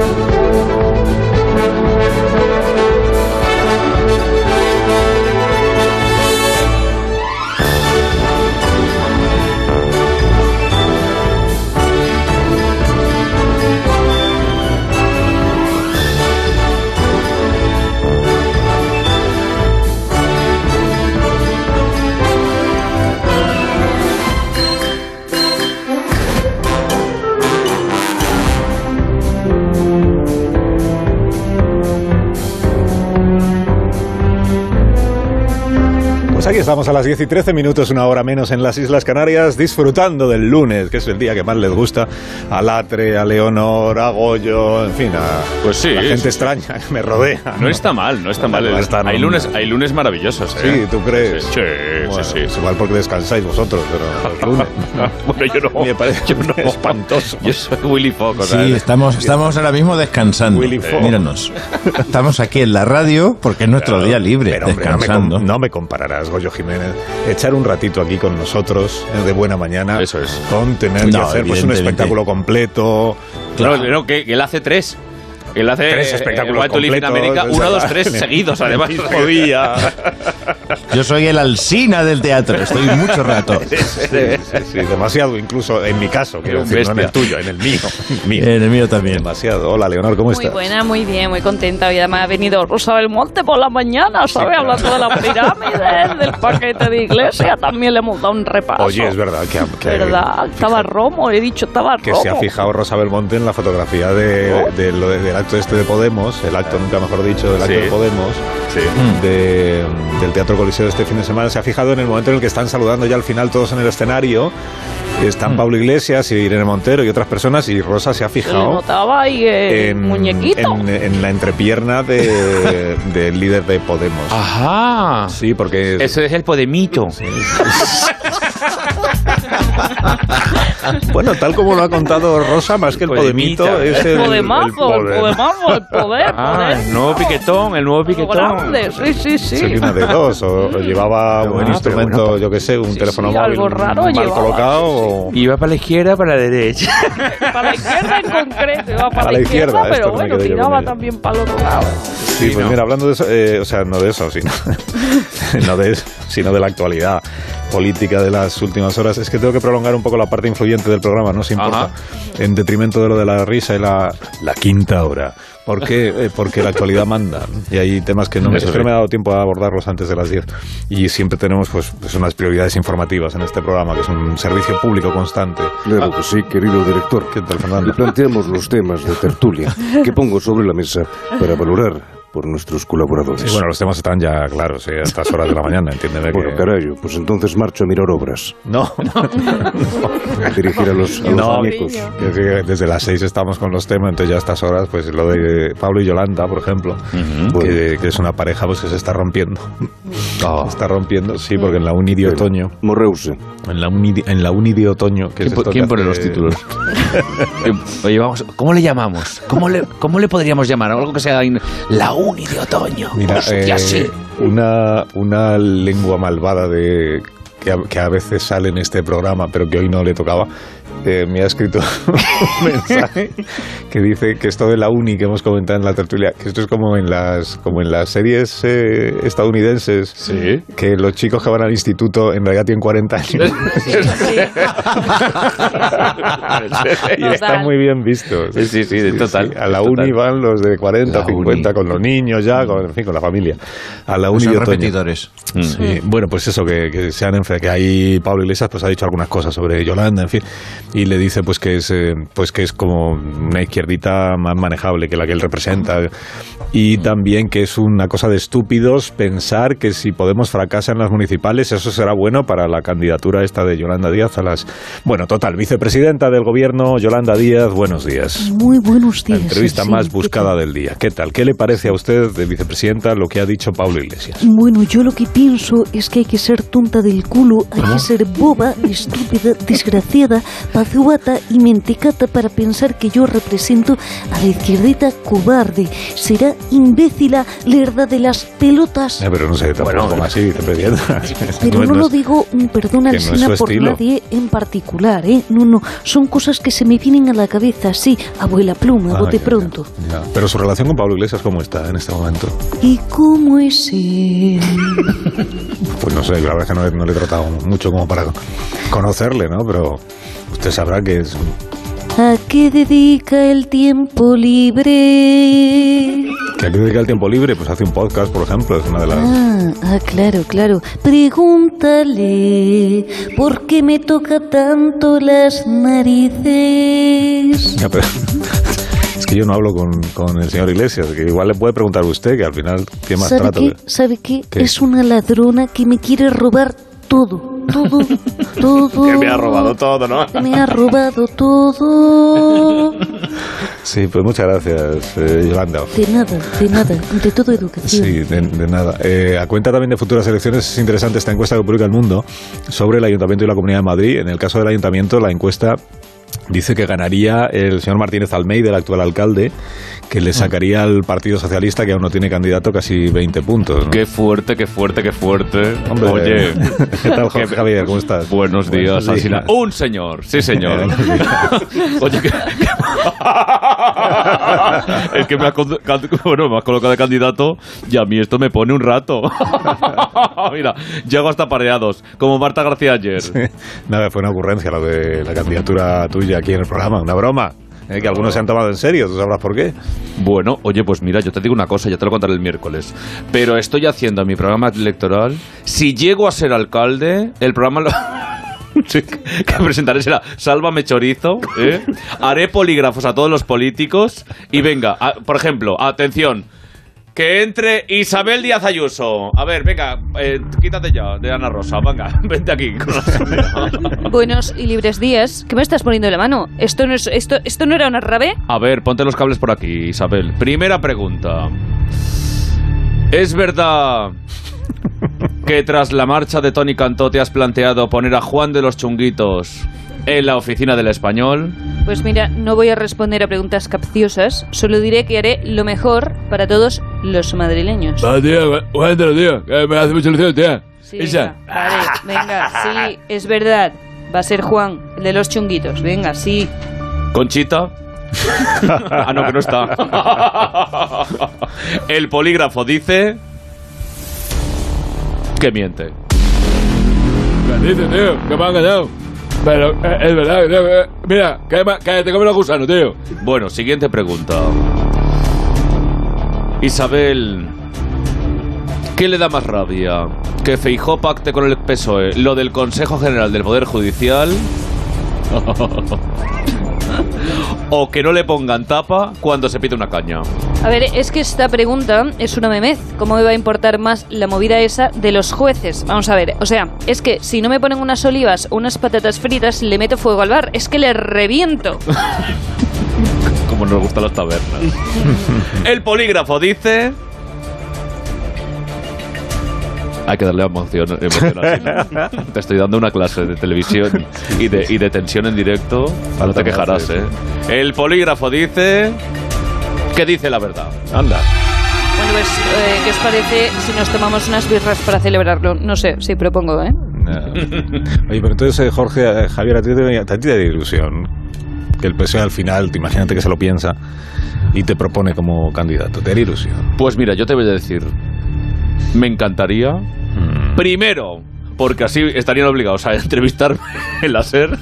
aquí estamos a las 10 y 13 minutos, una hora menos en las Islas Canarias, disfrutando del lunes, que es el día que más les gusta a Latre, a Leonor, a Goyo, en fin, a pues sí, la gente extraña que me rodea. No, está mal, no está mal. No está hay, lunes, hay lunes maravillosos. ¿eh? Sí, ¿tú crees? Sí, bueno, sí, sí. Igual porque descansáis vosotros, pero los lunes. bueno, yo no. Me parece yo no. espantoso. Yo soy Willy Fox. Sí, estamos, estamos ahora mismo descansando. Willy Fox. Míranos. Estamos aquí en la radio porque es nuestro día libre, Pero, hombre, descansando. No me, no me compararás, Goyo Jiménez. Echar un ratito aquí con nosotros eh, de buena mañana. Eso es. Con tener que hacer pues, un espectáculo completo. Claro, no, que, que él hace tres. Él hace Tres eh, espectáculos to Live in completos, America, uno, dos, tres seguidos, además. día. Yo soy el alsina del teatro, estoy mucho rato. Sí, sí, sí, demasiado incluso en mi caso, quiero decir, no en el tuyo, en el mío. mío. En el mío también. Demasiado. Hola, Leonor, ¿cómo Muy estás? buena, muy bien, muy contenta. Hoy además ha venido Rosa Belmonte por la mañana, ¿sabes? claro. Hablando de la pirámide, del paquete de iglesia. También le hemos dado un repaso. Oye, es verdad que, que- ¿Verdad? Estaba Romo, he dicho, estaba que Romo. se ha fijado Rosa Belmonte en la fotografía de, de lo de- del acto este de Podemos, el acto, nunca mejor dicho, del acto Sí. de Podemos, Sí. de- del Teatro Coliseo de este fin de semana, se ha fijado en el momento en el que están saludando ya al final todos en el escenario. Están Pablo Iglesias y Irene Montero y otras personas y Rosa se ha fijado ahí el muñequito. en- en la entrepierna de- del líder de Podemos. Ajá. Sí, porque es- Eso es el Podemito. bueno, tal como lo ha contado Rosa, más que el Podemita. Podemito es el, Podemazo, el poder. podemazo, el poder, Ah, poder. el nuevo piquetón, el nuevo piquetón. grande, sí, sí, sí. Sería una de dos, o, llevaba un instrumento, bueno, yo qué sé, un sí, teléfono sí, móvil algo raro mal llevaba, colocado. sí, sí. o- Iba para la izquierda, para la derecha. Para la izquierda en concreto, iba para A la, izquierda, izquierda, pero bueno, tiraba también para el otro lado. Sí, pues ¿no? mira, hablando de eso, eh, o sea, no de eso, sino, no de eso, sino de la actualidad política de las últimas horas, es que tengo que prolongar un poco la parte influyente del programa, no se importa, Ajá. en detrimento de lo de la risa y la, la quinta hora. ¿Por qué? Eh, porque la actualidad manda y hay temas que no, me, sí. me ha dado tiempo a abordarlos antes de las 10 y siempre tenemos pues, pues unas prioridades informativas en este programa, que es un servicio público constante. Claro que sí, querido director. ¿Qué tal, Fernando? Le planteamos los temas de tertulia que pongo sobre la mesa para valorar por nuestros colaboradores. Sí, bueno, los temas están ya claros eh, a estas horas de la mañana, entiéndeme Bueno, que... carayo, pues entonces marcho a mirar obras. No, no, A dirigir a los, a los No. que desde las seis estamos con los temas, entonces ya a estas horas, pues lo de Pablo y Yolanda, por ejemplo, que, que es una pareja pues que se está rompiendo. Se está rompiendo, sí, porque en la uni de otoño, Morreuse. En la uni, en la uni de otoño, que ¿Quién, pone hace- los títulos? Oye, vamos, ¿cómo le llamamos? ¿Cómo le, ¿Cómo le podríamos llamar? Algo que sea in- la uni de otoño. Mira, Hostia, eh, sí. una, una lengua malvada de que a, que a veces sale en este programa, pero que hoy no le tocaba, eh, me ha escrito un mensaje que dice que esto de la uni que hemos comentado en la tertulia, que esto es como en las como en las series eh, estadounidenses, Sí. que los chicos que van al instituto en realidad tienen 40 años y está Total. muy bien visto. Sí, sí, sí, total, A la total. uni van los de 40, La 50 uni. con los niños ya, con, en fin, con la familia. A la uni Son de repetidores. Sí, bueno, pues eso, que, que se han que ahí Pablo Iglesias pues ha dicho algunas cosas sobre Yolanda, en fin, y le dice pues que es eh, pues que es como una izquierdita más manejable que la que él representa y también que es una cosa de estúpidos pensar que si Podemos fracasa en las municipales eso será bueno para la candidatura esta de Yolanda Díaz a las bueno, total, vicepresidenta del gobierno Yolanda Díaz, buenos días. Muy buenos La días. entrevista sí, más ¿qué buscada del día. ¿Qué tal? ¿Qué le parece a usted de vicepresidenta lo que ha dicho Pablo Iglesias? Bueno, yo lo que pienso es que hay que ser tonta del culo, hay que ser boba, estúpida, desgraciada, pazubata y mentecata para pensar que yo represento presento a la izquierdita cobarde. Será imbécila, lerda de las pelotas. Eh, pero no sé, tampoco Bueno, así, te. Pero no, lo digo, mm, perdona, no es por estilo. nadie en particular, ¿eh? No, no, son cosas que se me vienen a la cabeza, sí, abuela pluma, Ah, bote ya, pronto. ya. Pero su relación con Pablo Iglesias, ¿cómo está en este momento? ¿Y cómo es él? Pues no sé, la verdad es que no, no le he tratado mucho como para conocerle, ¿no? Pero usted sabrá que es... ¿A qué dedica el tiempo libre? Que a qué dedica el tiempo libre, pues hace un podcast, por ejemplo, es una de las... Ah, ah, claro, claro. Pregúntale, ¿por qué me toca tanto las narices? Ya, pero- es que yo no hablo con, con el señor Iglesias, que igual le puede preguntar usted, que al final tiene más ¿Sabe trato. qué? ¿Sabe qué? ¿Qué? Es una ladrona que me quiere robar todo. Que me ha robado todo, ¿no? Que me ha robado todo. Sí, pues muchas gracias, eh, Yolanda. De nada, de nada, de todo educación. Sí, de, de nada. Eh, a cuenta también de futuras elecciones, es interesante esta encuesta que publica El Mundo sobre el Ayuntamiento y la Comunidad de Madrid. En el caso del Ayuntamiento, la encuesta dice que ganaría el señor Martínez Almeida, el actual alcalde, que le sacaría al Partido Socialista, que aún no tiene candidato, casi 20 puntos. ¿no? Qué fuerte, qué fuerte, qué fuerte. Hombre, Oye. ¿qué tal, Jorge Javier? ¿Cómo estás? Buenos días, Buenos días. Un señor, sí señor. Oye, que, es que me has, con- can- bueno, me has colocado de candidato y a mí esto me pone un rato. Mira, llego hasta pareados, como Marta García ayer. Nada, fue una ocurrencia lo de la candidatura tuya aquí en el programa, una broma. eh, que algunos se han tomado en serio, tú sabrás por qué. Bueno, oye, pues mira, yo te digo una cosa, ya te lo contaré el miércoles. Pero estoy haciendo mi programa electoral. Si llego a ser alcalde, el programa lo- Sí, que presentaré será Sálvame Chorizo, ¿eh? haré polígrafos a todos los políticos y venga, a- por ejemplo, atención, que entre Isabel Díaz Ayuso. A ver, venga, eh, quítate ya de Ana Rosa, venga, vente aquí. con la- Buenos y libres días. ¿Qué me estás poniendo en la mano? ¿Esto no, es, esto, esto no era una rave? A ver, ponte los cables por aquí, Isabel. Primera pregunta. ¿Es verdad que tras la marcha de Tony Cantó te has planteado poner a Juan de los Chunguitos en la oficina del español? Pues mira, no voy a responder a preguntas capciosas, solo diré que haré lo mejor para todos los madrileños. Va, tío, cuéntalo, tío, que me hace mucha ilusión, tío. Sí, Isa. venga, vale, venga, sí, es verdad. Va a ser Juan, el de los chunguitos. Venga, sí. ¿Conchita? ah, no, que no está. El polígrafo dice que miente. ¿Qué dices, tío? Que me han ganado. Pero eh, es verdad, tío. que- mira, que, me- que te comen los gusanos, tío. Bueno, siguiente pregunta. Isabel, ¿qué le da más rabia? ¿Que Feijó pacte con el PSOE lo del Consejo General del Poder Judicial? ¿O que no le pongan tapa cuando se pide una caña? A ver, es que esta pregunta es una memez. ¿Cómo me va a importar más la movida esa de los jueces? Vamos a ver, o sea, es que si no me ponen unas olivas o unas patatas fritas, le meto fuego al bar. Es que le reviento. Como nos gustan las tabernas. El polígrafo dice... Hay que darle emoción, emoción así, ¿no? Te estoy dando una clase de televisión y de, y de tensión en directo. no te quejarás, ¿eh? El polígrafo dice... Que dice la verdad. Anda. Bueno, pues, eh, ¿qué os parece si nos tomamos unas birras para celebrarlo? No sé, sí, propongo, ¿eh? Oye, pero entonces, eh, Jorge, eh, Javier, a ti, te, a ti te da ilusión que el PSOE al final, te imagínate que se lo piensa y te propone como candidato. Te da ilusión. Pues mira, yo te voy a decir... Me encantaría... Mm. Primero, porque así estarían obligados a entrevistarme en la SER.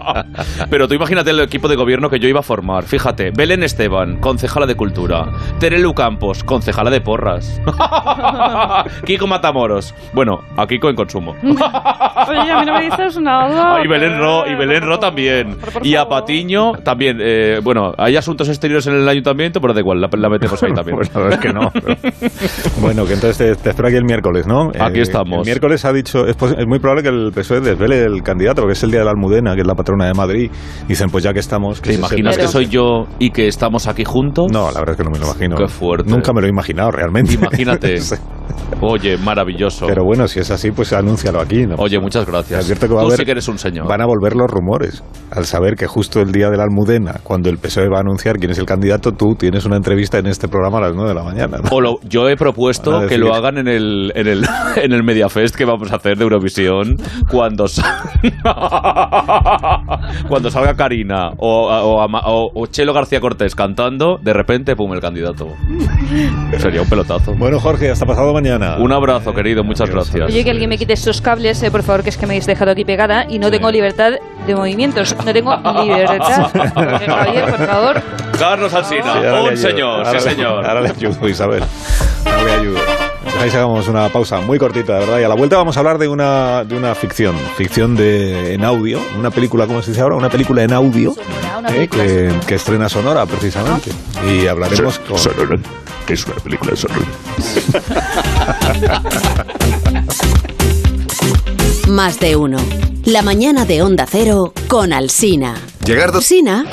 Pero tú imagínate el equipo de gobierno que yo iba a formar. Fíjate, Belén Esteban, concejala de Cultura. Terelu Campos, concejala de Porras. Kiko Matamoros. Bueno, a Kiko en consumo. Oye, a mí no me dices nada. Ah, y Belén Ro, y Belén Ro también. Y a. Patiño también. Eh, bueno, hay asuntos exteriores en el ayuntamiento, pero da igual, la, la metemos ahí también. Pues la verdad es que no. pero- bueno, que entonces te, te espero aquí el miércoles, ¿no? Aquí Eh, estamos. El miércoles ha dicho, es, es muy probable que el PSOE desvele el candidato, porque es el día de la Almudena, que es la patrona de Madrid. Dicen, pues ya que estamos... que ¿Te imaginas que soy yo y que estamos aquí juntos? No, la verdad es que no me lo imagino. Qué fuerte. Nunca me lo he imaginado realmente. Imagínate. Sí. Oye, maravilloso. Pero bueno, si es así, pues anúncialo aquí, ¿no? Oye, muchas gracias. advierto que va a Tú haber- sí que eres un señor. Van a volver los rumores. Al saber que justo el día de la Almudena, cuando el PSOE va a anunciar quién es el candidato, tú tienes una entrevista en este programa a las 9 de la mañana. ¿no? O lo- yo he propuesto a que lo hagan en el, en el, en el Mediafest que vamos a hacer de Eurovisión cuando, sa- cuando salga Karina o, o, Ama- o- o Chelo García Cortés cantando, de repente, pum, el candidato. Sería un pelotazo. Bueno, Jorge, hasta pasado mañana. Un abrazo, querido, muchas Adiós. gracias. Oye, que alguien me quite estos cables, eh, por favor, que es que me habéis dejado aquí pegada y no tengo libertad de movimientos. No tengo libertad. Javier, por favor. Carlos Alsina, le un señor, Ahora sí le- señor. Ahora le ayudo, Isabel. Ahora le ayudo. Que hagamos una pausa muy cortita, de verdad. Y a la vuelta vamos a hablar de una, de una ficción. Ficción de, en audio. Una película, ¿cómo se dice ahora? Una película en audio. Eh, que, que estrena Sonora, precisamente. Y hablaremos con... Sonora. Es una película de Sonora. Más de uno. La mañana de Onda Cero con Alsina. Llegar dos... Alsina.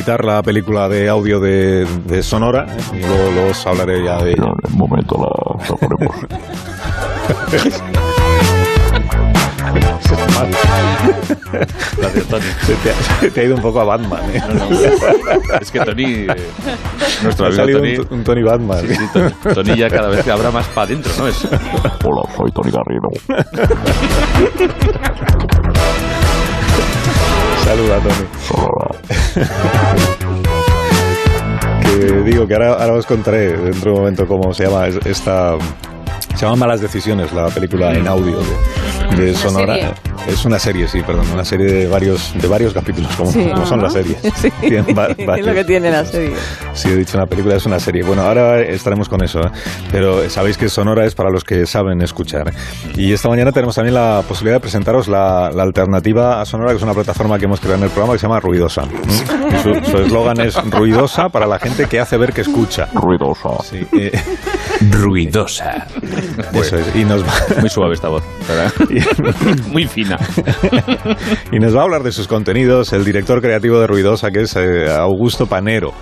Editar la película de audio de, de Sonora. eh, y luego, luego os hablaré ya de ella. En un momento la, la ponemos. Gracias, Tony. Se te, ha, se te ha ido un poco a Batman, ¿eh? Es que Tony, eh, nuestro amigo Tony, un, un Tony Batman. sí, sí, Tony, Tony ya cada vez que habrá más para adentro, ¿no? Es, Hola, soy Tony Garrido. Saluda, Tony. que digo que ahora, ahora os contaré dentro de un momento cómo se llama es- esta... Se llama Malas Decisiones, la película en audio de, de Sonora. serie. Es una serie, sí, perdón, una serie de varios, de varios capítulos, como, como son las series. Sí, es lo que tiene la serie. Sí, he dicho una película, es una serie. Bueno, ahora estaremos con eso, ¿eh? pero sabéis que Sonora es para los que saben escuchar. Y esta mañana tenemos también la posibilidad de presentaros la, la alternativa a Sonora, que es una plataforma que hemos creado en el programa que se llama Ruidosa. ¿Mm? Su su eslogan es Ruidosa para la gente que hace ver que escucha. Ruidosa. Sí, eh, ruidosa. eso es. Y nos, va, Muy suave esta voz. ¿verdad? Muy fina. y nos va a hablar de sus contenidos el director creativo de Ruidosa, que es eh, Augusto Panero.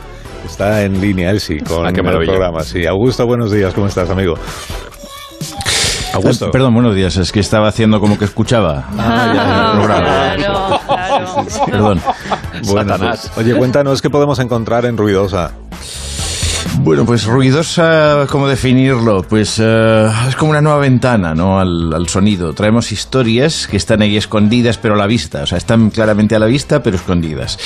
Está en línea, él sí, con Ah, qué el programa. Sí, Augusto, buenos días, ¿cómo estás, amigo? Augusto. Eh, Perdón, buenos días. Es que estaba haciendo como que escuchaba Ah, programa. claro, claro. Perdón. Bueno, pues, oye, cuéntanos qué podemos encontrar en Ruidosa. Bueno, pues ruidosa, ¿cómo definirlo? Pues eh, es como una nueva ventana, ¿no? Al, al sonido. Traemos historias que están ahí escondidas, pero a la vista. O sea, están claramente a la vista, pero escondidas.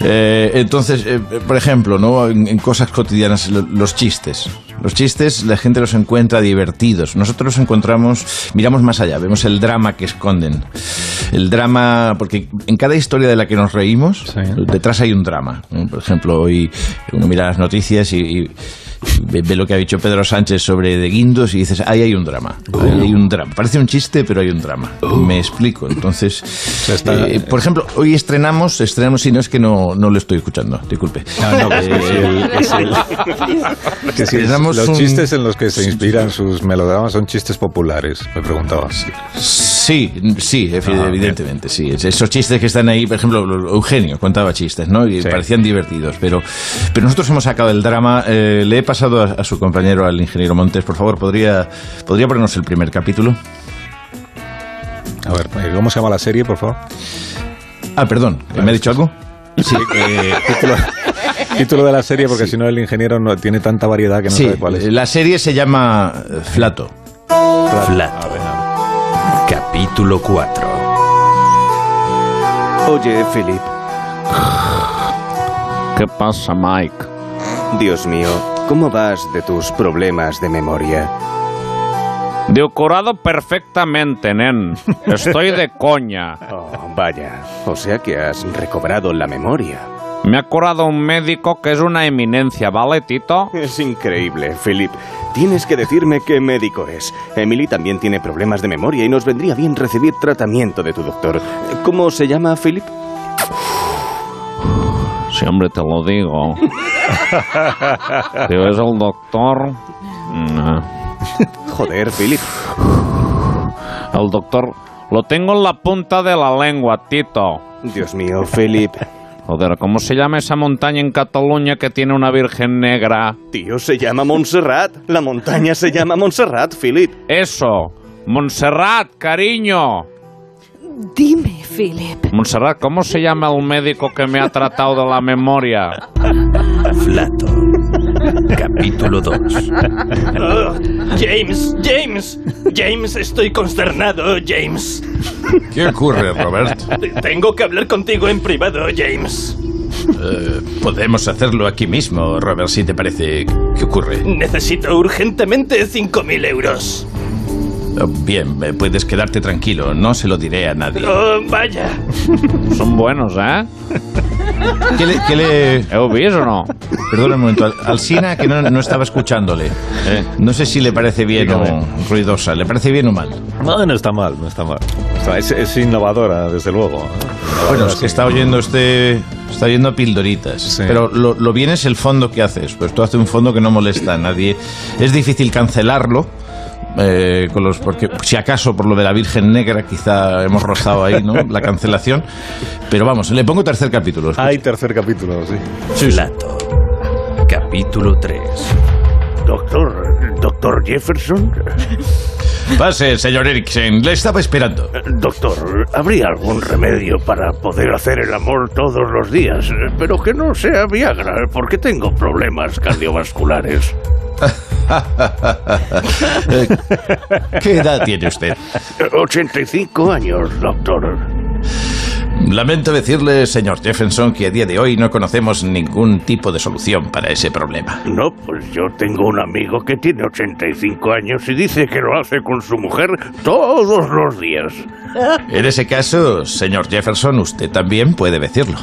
Eh, entonces, eh, por ejemplo, ¿no? En, en cosas cotidianas, lo- los chistes. Los chistes, la gente los encuentra divertidos. Nosotros los encontramos, miramos más allá, vemos el drama que esconden. El drama, porque en cada historia de la que nos reímos, detrás hay un drama. Por ejemplo, hoy uno mira las noticias y, y ve, ve lo que ha dicho Pedro Sánchez sobre de Guindos y dices, ahí hay un drama. Ahí hay un drama. Parece un chiste, pero hay un drama. Me explico. Entonces, está- eh, por ejemplo, hoy estrenamos, estrenamos, si no es que no, no lo estoy escuchando, disculpe. no, que sí, Estrenamos los chistes en los que se inspiran sus melodramas son chistes populares, me preguntabas. Sí, sí, Ah, evidentemente, sí. Es- Esos chistes que están ahí, por ejemplo, Eugenio contaba chistes, ¿no? Y Sí. parecían divertidos, pero, pero nosotros hemos sacado el drama. eh, le he pasado a, a su compañero, al ingeniero Montes, por favor, ¿podría, ¿podría ponernos el primer capítulo? A ver, eh, ¿cómo se llama la serie, por favor? Ah, perdón, ¿me ha dicho algo? Sí, eh, título, título de la serie, porque si no el ingeniero no tiene tanta variedad que no sí, sabe cuál es. la serie se llama eh, Flato. Flato. Capítulo 4. Oye, Philip. ¿Qué pasa, Mike? Dios mío, ¿cómo vas de tus problemas de memoria? Decorado perfectamente, nen. Estoy de coña. Oh, vaya, o sea que has recobrado la memoria. Me ha curado un médico que es una eminencia, ¿vale, Tito? Es increíble, Philip. Tienes que decirme qué médico es. Emily también tiene problemas de memoria y nos vendría bien recibir tratamiento de tu doctor. ¿Cómo se llama, Philip? Sí, hombre, te lo digo. Es el doctor... Mm, Joder, Philip. El doctor... Lo tengo en la punta de la lengua, Tito. Dios mío, Philip. Joder, ¿cómo se llama esa montaña en Cataluña que tiene una virgen negra? Tío, se llama Montserrat. La montaña se llama Montserrat, Philip. Eso. Montserrat, cariño. Dime, Philip. Montserrat, ¿cómo se llama el médico que me ha tratado de la memoria? Flato. Capítulo 2. Oh, James, James, James, estoy consternado, James. ¿Qué ocurre, Robert? Tengo que hablar contigo en privado, James. Eh, podemos hacerlo aquí mismo, Robert, si te parece. ¿Qué ocurre? Necesito urgentemente 5.000 euros. Oh, Bien, eh, puedes quedarte tranquilo, no se lo diré a nadie. Oh, vaya. Son buenos, ¿eh? ¿Qué le, qué le- ¿Heu vist o no? Perdona un momento, Al- Alsina, que no, no estaba escuchándole. Eh. No sé si le parece bien o ruidosa. ¿Le parece bien o mal? No, no está mal, no está mal. Está- es, es innovadora, desde luego. ¿eh? Bueno, es que está oyendo este... Está oyendo pildoritas. Sí. Pero lo, lo bien es el fondo que haces. Pues tú haces un fondo que no molesta a nadie. Es difícil cancelarlo. Eh, con los, porque si acaso por lo de la Virgen Negra quizá hemos rozado ahí, ¿no? La cancelación. Pero vamos, le pongo tercer capítulo. escucha. Hay tercer capítulo, sí. Sí. Flato. Capítulo 3. Doctor, doctor Jefferson. Pase, señor Eriksen, le estaba esperando. Doctor, ¿habría algún remedio para poder hacer el amor todos los días? Pero que no sea Viagra, porque tengo problemas cardiovasculares. ¿Qué edad tiene usted? 85 años, doctor. Lamento decirle, señor Jefferson, que a día de hoy no conocemos ningún tipo de solución para ese problema. No, pues yo tengo un amigo que tiene 85 años y dice que lo hace con su mujer todos los días. En ese caso, señor Jefferson, usted también puede decirlo.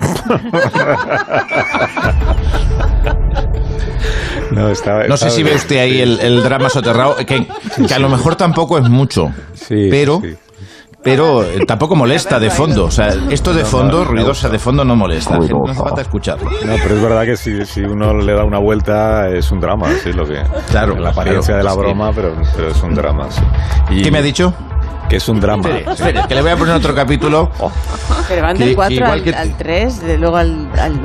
No, está, No sé si ve usted ahí el, el drama soterrado, que, que a lo mejor tampoco es mucho, Sí, pero... sí. Pero eh, tampoco molesta de fondo. O sea, esto de fondo, ruidosa de fondo, no molesta. No hace falta escucharlo. No, pero es verdad que si, si uno le da una vuelta es un drama, sí, lo que. Claro, La apariencia claro, de la sí. broma, pero, pero es un drama, sí. Y ¿Qué me ha dicho? Que es un drama. Espere, espere, que le voy a poner otro capítulo. Pero van del que 4 igual al, que- al 3, de luego al... al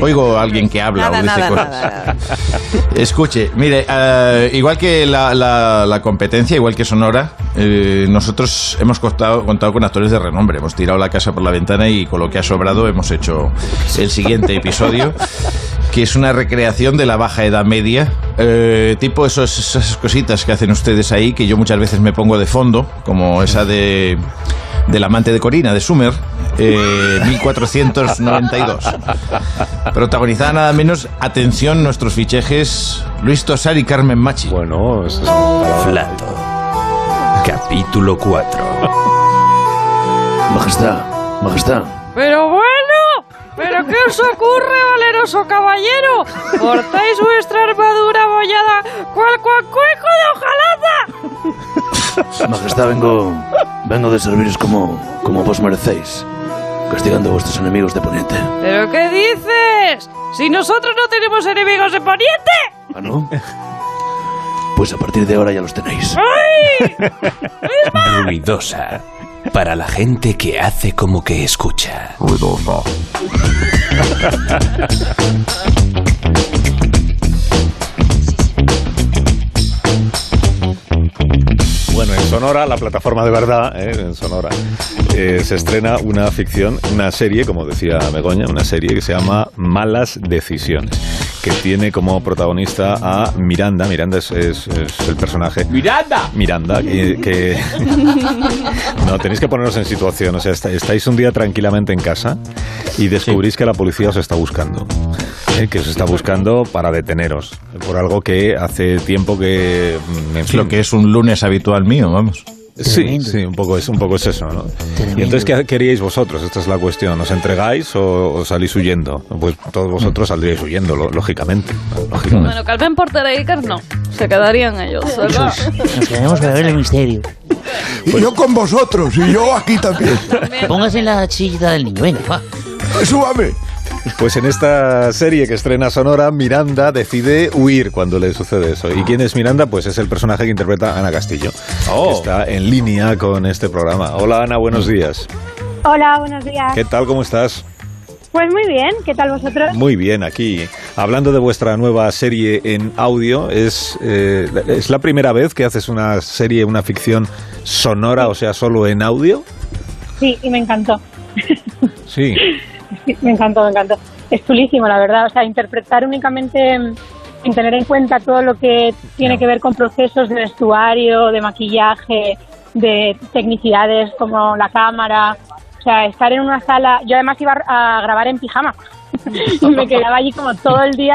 Oigo a alguien que habla Nada, o dice nada, cosas. nada. Escuche, mire, eh, igual que la, la- la competencia, igual que Sonora, eh, nosotros hemos contado, contado con actores de renombre. Hemos tirado la casa por la ventana y con lo que ha sobrado hemos hecho el siguiente episodio, que es una recreación de la baja edad media, eh, tipo esos- esas cositas que hacen ustedes ahí, que yo muchas veces me pongo de fondo, como esa de del amante de Corina, de Sumer, eh, 1492. Protagonizada nada menos, atención, nuestros fichajes, Luis Tosar y Carmen Machi. Bueno, eso es Flato. Capítulo 4. Majestad, majestad. Pero bueno, ¿pero qué os ocurre, valeroso caballero? ¿Portáis vuestra armadura bollada cual cuacueco de hojalata? Majestad, vengo, vengo de serviros como, como vos merecéis, castigando a vuestros enemigos de Poniente. ¿Pero qué dices? Si nosotros no tenemos enemigos de Poniente. ¿Ah, no? Pues a partir de ahora ya los tenéis. ¡Ay! Ruidosa. Para la gente que hace como que escucha. Ruidosa. Bueno, en Sonora, la plataforma de verdad, ¿eh? en Sonora, eh, se estrena una ficción, una serie, como decía Begoña, una serie que se llama Malas Decisiones, que tiene como protagonista a Miranda. Miranda es, es- es el personaje. ¡Miranda! Miranda, que, que- No, tenéis que poneros en situación. O sea, está- estáis un día tranquilamente en casa y descubrís que la policía os está buscando. ¿eh? Que os está buscando para deteneros por algo que hace tiempo que... mm, En Es lo que es un lunes habitual mío, vamos. Sí, sí, un poco es, un poco es eso, ¿no? Y entonces, ¿qué queríais vosotros? Esta es la cuestión. ¿Os entregáis o, o salís huyendo? Pues todos vosotros saldríais huyendo, lo- lógicamente. lógicamente. Bueno, Ben Porter e Iker no. Se quedarían ellos, ¿verdad? Nos quedamos para ver el misterio. Y yo con vosotros, y yo aquí también. Póngase en la sillita del niño, venga, va. Súbame. Pues en esta serie que estrena Sonora, Miranda decide huir cuando le sucede eso. ¿Y quién es Miranda? Pues es el personaje que interpreta Ana Castillo. Oh. que Está en línea con este programa. Hola Ana, buenos días. Hola, buenos días. ¿Qué tal? ¿Cómo estás? Pues muy bien, ¿qué tal vosotros? Muy bien, aquí. Hablando de vuestra nueva serie en audio, ¿es, eh, ¿es la primera vez que haces una serie, una ficción sonora, o sea, solo en audio? Sí, y me encantó. Sí. Me encantó, me encantó. Es chulísimo, la verdad. O sea, interpretar únicamente mm, sin tener en cuenta todo lo que tiene que ver con procesos de vestuario, de maquillaje, de tecnicidades como la cámara. O sea, estar en una sala. Yo además iba a grabar en pijama. y me quedaba allí como todo el día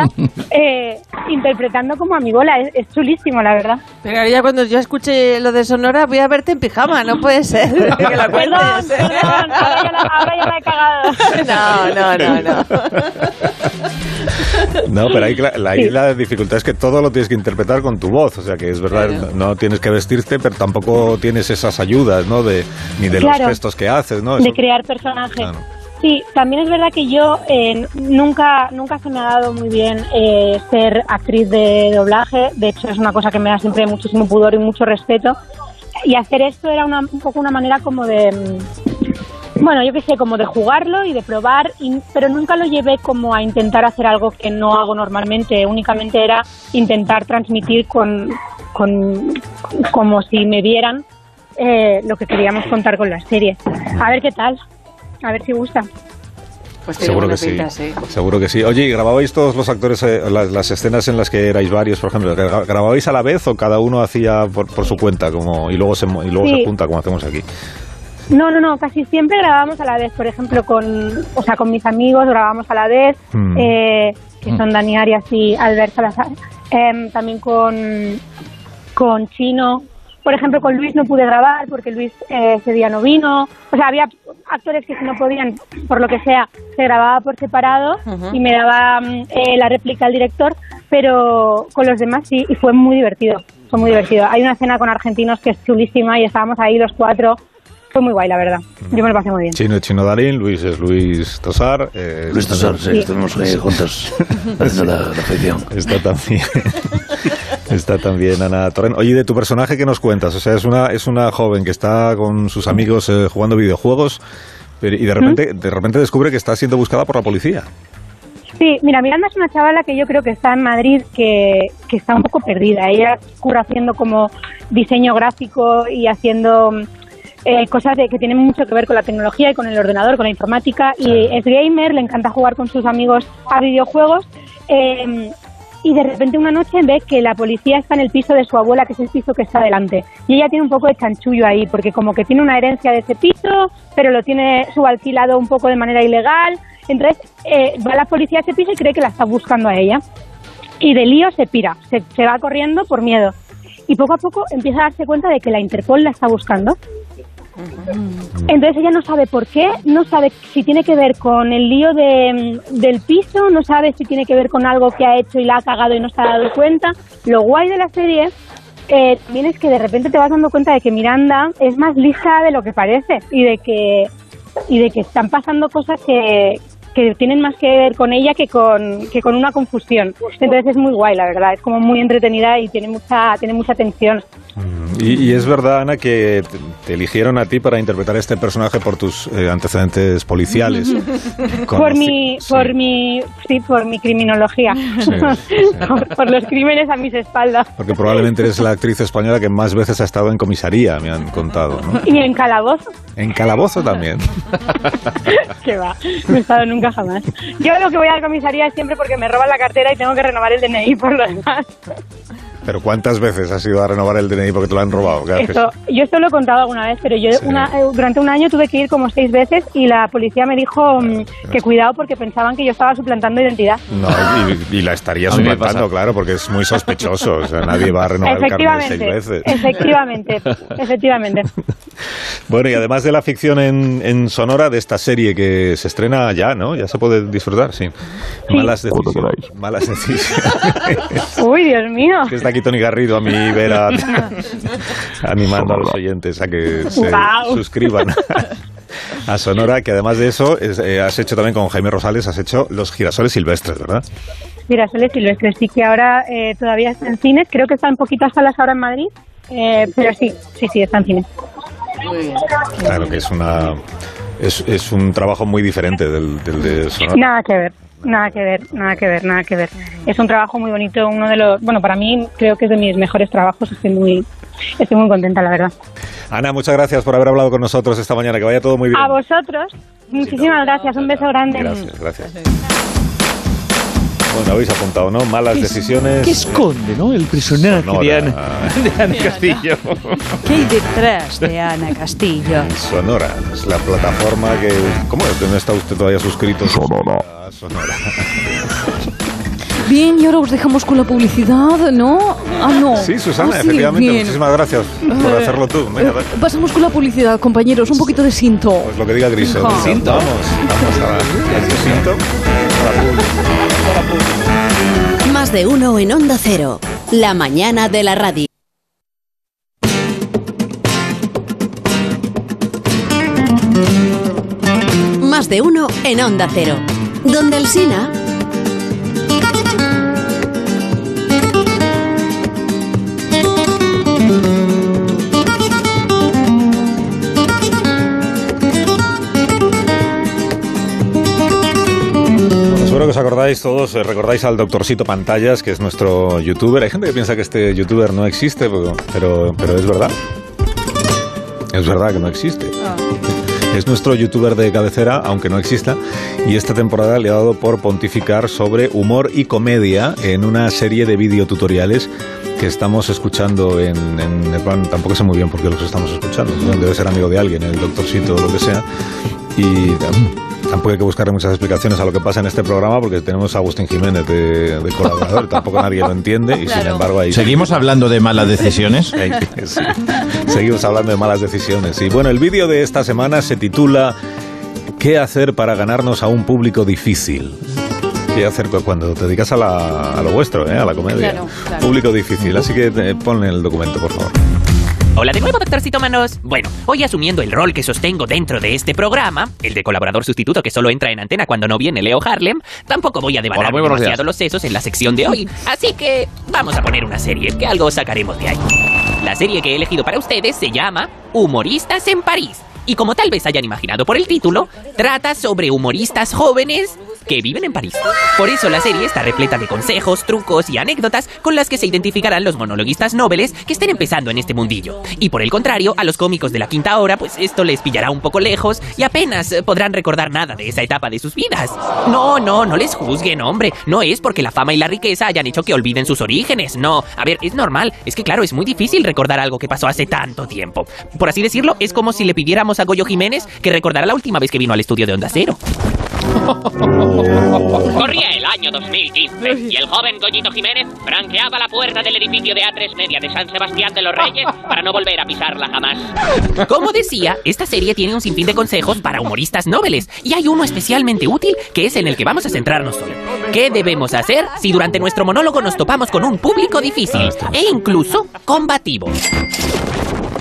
eh, interpretando como amigola. Es, es chulísimo, la verdad. Pero ya cuando yo escuche lo de Sonora voy a verte en pijama, no puede ser. Que lo Perdón, cuentes. perdón, ahora ya, la, ahora ya la he cagado. No, no, no, no. No, pero ahí, la, ahí la dificultad es que todo lo tienes que interpretar con tu voz. O sea, que es verdad, no tienes que vestirte, pero tampoco tienes esas ayudas, ¿no? De, ni de Claro. los gestos que haces, ¿no? de crear personajes. Sí, también es verdad que yo eh, nunca nunca se me ha dado muy bien eh, ser actriz de doblaje. De hecho, es una cosa que me da siempre muchísimo pudor y mucho respeto. Y hacer esto era una, un poco una manera como de, mm, bueno, yo qué sé, como de jugarlo y de probar, y- pero nunca lo llevé como a intentar hacer algo que no hago normalmente. Únicamente era intentar transmitir con, con como si me vieran eh, lo que queríamos contar con la serie. A ver qué tal, a ver si gusta. Pues Seguro que sí. Seguro que sí. Oye, ¿y grababais todos los actores eh, las, las escenas en las que erais varios, por ejemplo? ¿gra- ¿Grababais a la vez o cada uno hacía por, por su cuenta como y luego se y luego Sí. se junta como hacemos aquí? No, no, no, casi siempre grabábamos a la vez, por ejemplo, con, o sea, con mis amigos grabábamos a la vez, Mm. eh, que son Dani Arias y Albert Salazar, Em, también con, con Chino, por ejemplo, con Luis no pude grabar porque Luis eh, ese día no vino, o sea, había actores que si no podían, por lo que sea, se grababa por separado Ujú. y me daba mm, eh, la réplica al director, pero con los demás sí, y fue muy divertido, fue muy divertido. Hay una escena con argentinos que es chulísima y estábamos ahí los cuatro, fue muy guay, la verdad. Yo me lo pasé muy bien. Chino, Chino Darín, Luis es Luis Tosar. eh, Luis está Tosar, sí, también- estuvimos ahí juntos haciendo la, la. Está también, está también Ana Torren. Oye, de tu personaje, ¿qué nos cuentas? O sea, es una, es una joven que está con sus amigos eh, jugando videojuegos pero- y de repente, de repente descubre que está siendo buscada por la policía. Sí, mira, Miranda es una chavala que yo creo que está en Madrid, que, que está un poco perdida. Ella curra haciendo como diseño gráfico y haciendo eh, cosas de, que tienen mucho que ver con la tecnología y con el ordenador, con la informática. Y es gamer, le encanta jugar con sus amigos a videojuegos. eh, y de repente una noche ve que la policía está en el piso de su abuela, que es el piso que está delante. Y ella tiene un poco de chanchullo ahí, porque como que tiene una herencia de ese piso, pero lo tiene subalquilado un poco de manera ilegal. Entonces eh, va la policía a ese piso y cree que la está buscando a ella. Y de lío se pira, se, se va corriendo por miedo. Y poco a poco empieza a darse cuenta de que la Interpol la está buscando. Entonces ella no sabe por qué, no sabe si tiene que ver con el lío de, del piso, no sabe si tiene que ver con algo que ha hecho y la ha cagado y no se ha dado cuenta. Lo guay de la serie eh, también es que de repente te vas dando cuenta de que Miranda es más lista de lo que parece y de que y de que están pasando cosas que, que tienen más que ver con ella que con, que con una confusión. Entonces es muy guay, la verdad. Es como muy entretenida y tiene mucha, tiene mucha tensión. Y, y es verdad, Ana, que te, te eligieron a ti para interpretar este personaje por tus eh, antecedentes policiales. Por mi, por mi, sí, por mi criminología. por, por los crímenes a mis espaldas. Porque probablemente eres la actriz española que más veces ha estado en comisaría, me han contado. ¿no? Y en calabozo, En calabozo también. que va, no he estado nunca jamás. Yo lo que voy a la comisaría es siempre porque me roban la cartera y tengo que renovar el DNI por lo demás. Pero ¿cuántas veces has ido a renovar el DNI porque te lo han robado? Esto, yo esto lo he contado alguna vez, pero yo una- eh, durante un año tuve que ir como seis veces y la policía me dijo mm, que cuidado porque pensaban que yo estaba suplantando identidad. No, y, y la estaría suplantando, claro, porque es muy sospechoso. O sea, nadie va a renovar el carnet seis veces. efectivamente, efectivamente. Bueno, y además de la ficción en, en sonora de esta serie que se estrena ya, ¿no? Ya se puede disfrutar, sí. Malas decisiones. Malas decisiones. Uy, Dios mío. Que está aquí Tony Garrido a mi vera animando a los oyentes a que se Guau. suscriban a Sonora, que además de eso es, eh, has hecho también con Jaime Rosales, has hecho Los girasoles silvestres, ¿verdad? Girasoles Silvestres, sí que ahora eh, todavía está en cines, creo que está en poquitas salas ahora en Madrid, eh, pero sí, sí, sí, está en cines. Claro que es una es, es un trabajo muy diferente del, del de Sonora. Nada que ver, nada que ver, nada que ver, nada que ver. Es un trabajo muy bonito, uno de los, bueno, para mí creo que es de mis mejores trabajos, estoy muy, estoy muy contenta, la verdad. Ana, muchas gracias por haber hablado con nosotros esta mañana, que vaya todo muy bien. A vosotros, muchísimas gracias, un beso grande. Gracias, gracias. Bueno, habéis apuntado, ¿no? Malas decisiones. ¿Qué esconde, no? El personaje Sonora. de Ana, de Ana Castillo. ¿Qué hay detrás de Ana Castillo? Sonora, es la plataforma que... ¿Cómo es que no está usted todavía suscrito? Sonora. Sonora. Bien, y ahora os dejamos con la publicidad, ¿no? Ah, no. Sí, Susana, Ah, sí, efectivamente. bien. Muchísimas gracias por Eh, hacerlo tú. Venga, dale. Pasamos con la publicidad, compañeros. Un poquito de cinto. Pues lo que diga Griso. Cinto. Vamos, vamos a cinto. a la publi. Más de uno en Onda Cero. La mañana de la radio. Más de uno en Onda Cero. Donde el Sina. Os acordáis todos, eh, recordáis al doctorcito Pantallas, que es nuestro youtuber. Hay gente que piensa que este youtuber no existe, pero, pero, es verdad. Es verdad que no existe. Es nuestro youtuber de cabecera, aunque no exista, y esta temporada le ha dado por pontificar sobre humor y comedia en una serie de videotutoriales que estamos escuchando en, en el plan, tampoco sé muy bien por qué los estamos escuchando, debe ser amigo de alguien, el doctorcito o lo que sea, y tampoco hay que buscarle muchas explicaciones a lo que pasa en este programa porque tenemos a Agustín Jiménez de, de colaborador, tampoco nadie lo entiende y sin embargo ahí... ¿Seguimos hablando de malas decisiones? Sí. Seguimos hablando de malas decisiones. Y bueno, el vídeo de esta semana se titula ¿Qué hacer para ganarnos a un público difícil? ¿Qué hacer cu- cuando te dedicas a, la- a lo vuestro, eh, a la comedia? Claro, claro. Público difícil. Así que eh, ponle el documento, por favor. Hola de nuevo, doctorcito Manos. Bueno, hoy asumiendo el rol que sostengo dentro de este programa, el de colaborador sustituto que solo entra en antena cuando no viene Leo Harlem, tampoco voy a buenos demasiado días. los sesos en la sección de hoy. Así que vamos a poner una serie, que algo sacaremos de ahí. La serie que he elegido para ustedes se llama Humoristas en París. Y como tal vez hayan imaginado por el título, trata sobre humoristas jóvenes que viven en París. Por eso la serie está repleta de consejos, trucos y anécdotas con las que se identificarán los monologuistas nobles que estén empezando en este mundillo. Y por el contrario, a los cómicos de la quinta hora, pues esto les pillará un poco lejos y apenas eh, podrán recordar nada de esa etapa de sus vidas. No, no, no les juzguen, hombre. No es porque la fama y la riqueza hayan hecho que olviden sus orígenes. No, a ver, es normal. Es que claro, es muy difícil recordar algo que pasó hace tanto tiempo. Por así decirlo, es como si le pidiéramos a Goyo Jiménez que recordara la última vez que vino al estudio de Onda Cero. Corría el año 2015 y el joven Goyito Jiménez franqueaba la puerta del edificio de A3 Media de San Sebastián de los Reyes para no volver a pisarla jamás. Como decía, esta serie tiene un sinfín de consejos para humoristas nobles y hay uno especialmente útil que es en el que vamos a centrarnos hoy. ¿Qué debemos hacer si durante nuestro monólogo nos topamos con un público difícil e incluso combativo?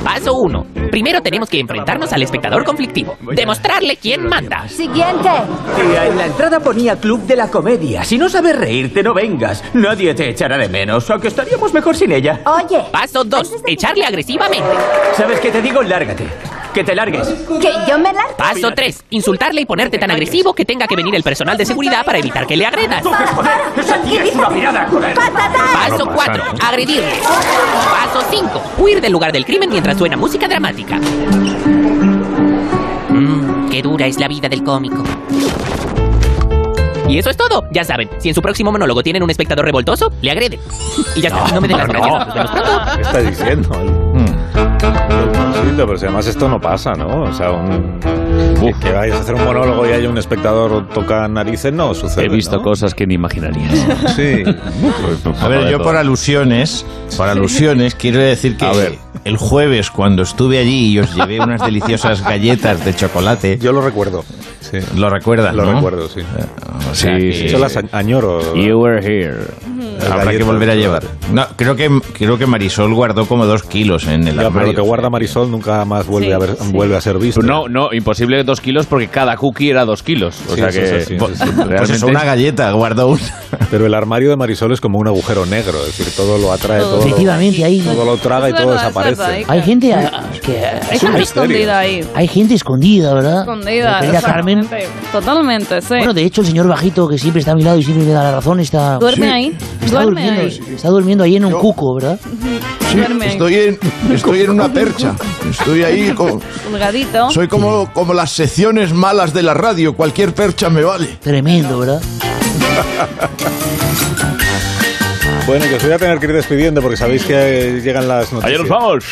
Paso 1. Primero tenemos que enfrentarnos al espectador conflictivo. Demostrarle quién manda. Siguiente. Tía, en la entrada ponía Club de la Comedia. Si no sabes reírte, no vengas. Nadie te echará de menos, aunque estaríamos mejor sin ella. Oye. Paso 2. Echarle agresivamente. ¿Sabes qué te digo? Lárgate. Que te largues. ¿Que yo me largo? Paso 3. Insultarle y ponerte tan agresivo que tenga que venir el personal de seguridad para evitar que le agredas. ¡Esa tía es una mirada cruel! Paso 4. Agredirle. Paso 5. Huir del lugar del crimen mientras suena música dramática. Mmm, qué dura es la vida del cómico. Y eso es todo. Ya saben, si en su próximo monólogo tienen un espectador revoltoso, le agreden. Y ya está, no me den las gracias. Nos vemos pronto. ¿Qué está diciendo? Pero si además esto no pasa, ¿no? O sea, un, que, que vayas a hacer un monólogo y haya un espectador toca narices, no sucede. He visto ¿no? cosas que ni imaginarías. Sí. A ver, yo por alusiones, por alusiones quiero decir que A ver. el jueves cuando estuve allí y os llevé unas deliciosas galletas de chocolate. Yo lo recuerdo. Sí. Lo recuerdas, Lo ¿no? recuerdo, sí. O sea Sí, sí. Yo las añoro. You were here. Habrá que volver a llevar. No, creo que creo que Marisol guardó como dos kilos en el Ya, pero armario. lo que guarda Marisol nunca más vuelve, Sí, a, ver, sí. vuelve a ser visto. No, no, imposible dos kilos porque cada cookie era dos kilos. O Sí, sea que. es. Pues realmente eso, una galleta, guardó una. Pero el armario de Marisol es como un agujero negro, es decir, todo lo atrae, todo, lo, Efectivamente, ahí todo lo traga y Es todo verdad, es desaparece. verdad, hay gente a- que Hay gente escondida ahí. hay gente escondida, ¿verdad? Escondida. Carmen. Totalmente, sí. Bueno, de hecho, el señor bajito que siempre está a mi lado y siempre me da la razón está Duerme ahí. está Duerme durmiendo, ahí. está durmiendo ahí en un cuco, ¿verdad? Sí, Duerme estoy en, estoy en una percha. Estoy ahí como... Soy como, como las secciones malas de la radio. Cualquier percha me vale. Tremendo, ¿verdad? Bueno, que os voy a tener que ir despidiendo porque sabéis que llegan las noticias. Allá nos vamos.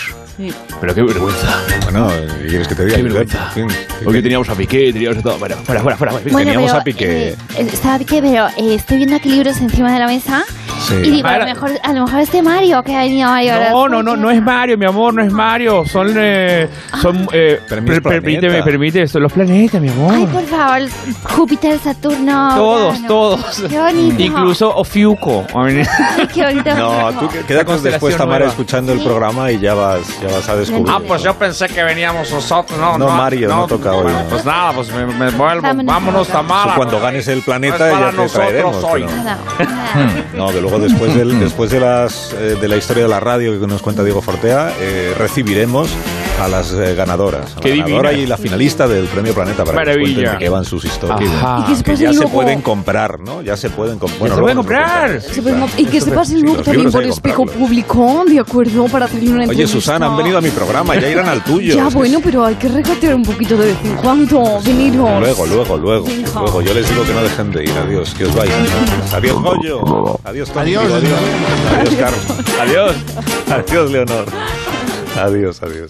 Pero qué vergüenza. Bueno, ¿qué quieres que te diga? Qué vergüenza. En fin, Hoy teníamos a Piqué, teníamos a todo. Bueno, fuera, fuera, fuera. Bueno, teníamos a Piqué. eh, está Piqué, pero eh, estoy viendo aquí libros encima de la mesa Sí. y digo, a lo, mejor, a lo mejor es de Mario, que ha venido Mario ahora. No, no, no, no es Mario, mi amor, no es Mario. Son, eh, son, eh, per- permíteme, permite, son los planetas, mi amor. Ay, por favor, Júpiter, Saturno. todos, Urano. todos. Qué bonito. Incluso Ofiuco. Ay, qué bonito. No, tú que- quédate constelación después, Tamara, nueva. escuchando el programa y ya vas, ya vas a descubrir. Ah, pues yo pensé que veníamos nosotros. No, No, Mario, no toca hoy, bueno, ¿no? Pues nada, pues me, me vuelvo. Vámonos. Vámonos, Tamara. Cuando ganes el planeta No ya te traeremos. nosotros hoy. pero- Nada, nada. No, que luego después, después de, las, eh, de la historia de la radio que nos cuenta Diego Fortea, eh, recibiremos a las eh, ganadoras. A la Qué ganadora divina. y la finalista del Premio Planeta para que Maravilla. cuenten de qué van sus historias. Ajá. Y que se Que pase ya se luego- pueden comprar, ¿no? Ya se pueden comprar. se pueden comprar. Se pueden comp- y que se pase Sí, luego también por espejo público, ¿de acuerdo? Para hacerle una Oye, entrevista. Susana, han venido a mi programa, ya irán al tuyo. Ya, Es que bueno, pero hay que regatear un poquito de vez en cuando. Veniros. Luego, luego, luego, Venga. luego. Yo les digo que no dejen de ir. Adiós, que os vais. Adiós, Goyo. Adiós, Tom. Adiós. Digo, Adiós, adiós, Carmen. Adiós. Adiós, Leonor. Adiós, adiós.